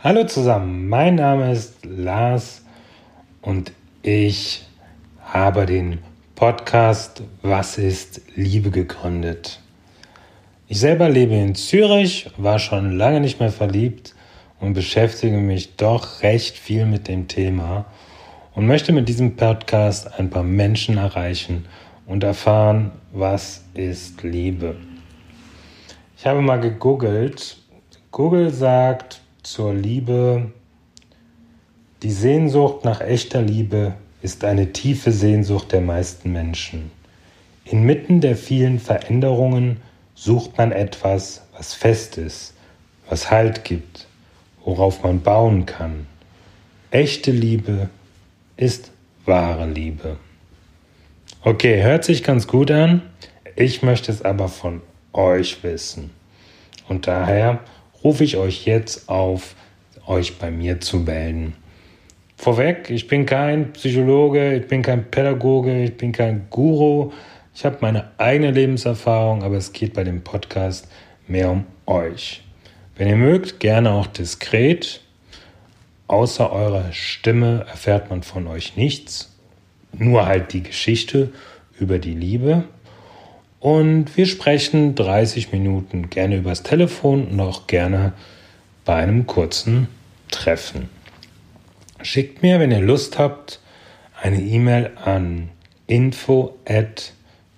Hallo zusammen, mein Name ist Lars und ich habe den Podcast Was ist Liebe gegründet. Ich selber lebe in Zürich, war schon lange nicht mehr verliebt und beschäftige mich doch recht viel mit dem Thema und möchte mit diesem Podcast ein paar Menschen erreichen und erfahren, was ist Liebe. Ich habe mal gegoogelt. Google sagt, zur Liebe. Die Sehnsucht nach echter Liebe ist eine tiefe Sehnsucht der meisten Menschen. Inmitten der vielen Veränderungen sucht man etwas, was fest ist, was Halt gibt, worauf man bauen kann. Echte Liebe ist wahre Liebe. Okay, hört sich ganz gut an. Ich möchte es aber von euch wissen. Und daher rufe ich euch jetzt auf, euch bei mir zu melden. Vorweg, ich bin kein Psychologe, ich bin kein Pädagoge, ich bin kein Guru. Ich habe meine eigene Lebenserfahrung, aber es geht bei dem Podcast mehr um euch. Wenn ihr mögt, gerne auch diskret. Außer eurer Stimme erfährt man von euch nichts. Nur halt die Geschichte über die Liebe. Und wir sprechen 30 Minuten gerne übers Telefon und auch gerne bei einem kurzen Treffen. Schickt mir, wenn ihr Lust habt, eine E-Mail an info at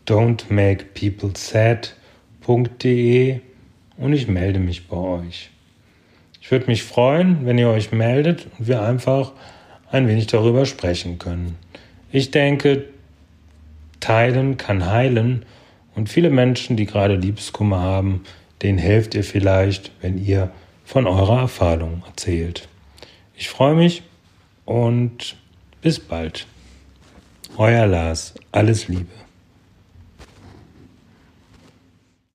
don'tmakepeoplesad.de und ich melde mich bei euch. Ich würde mich freuen, wenn ihr euch meldet und wir einfach ein wenig darüber sprechen können. Ich denke, teilen kann heilen und viele Menschen, die gerade Liebeskummer haben, denen helft ihr vielleicht, wenn ihr von eurer Erfahrung erzählt. Ich freue mich und bis bald. Euer Lars, alles Liebe.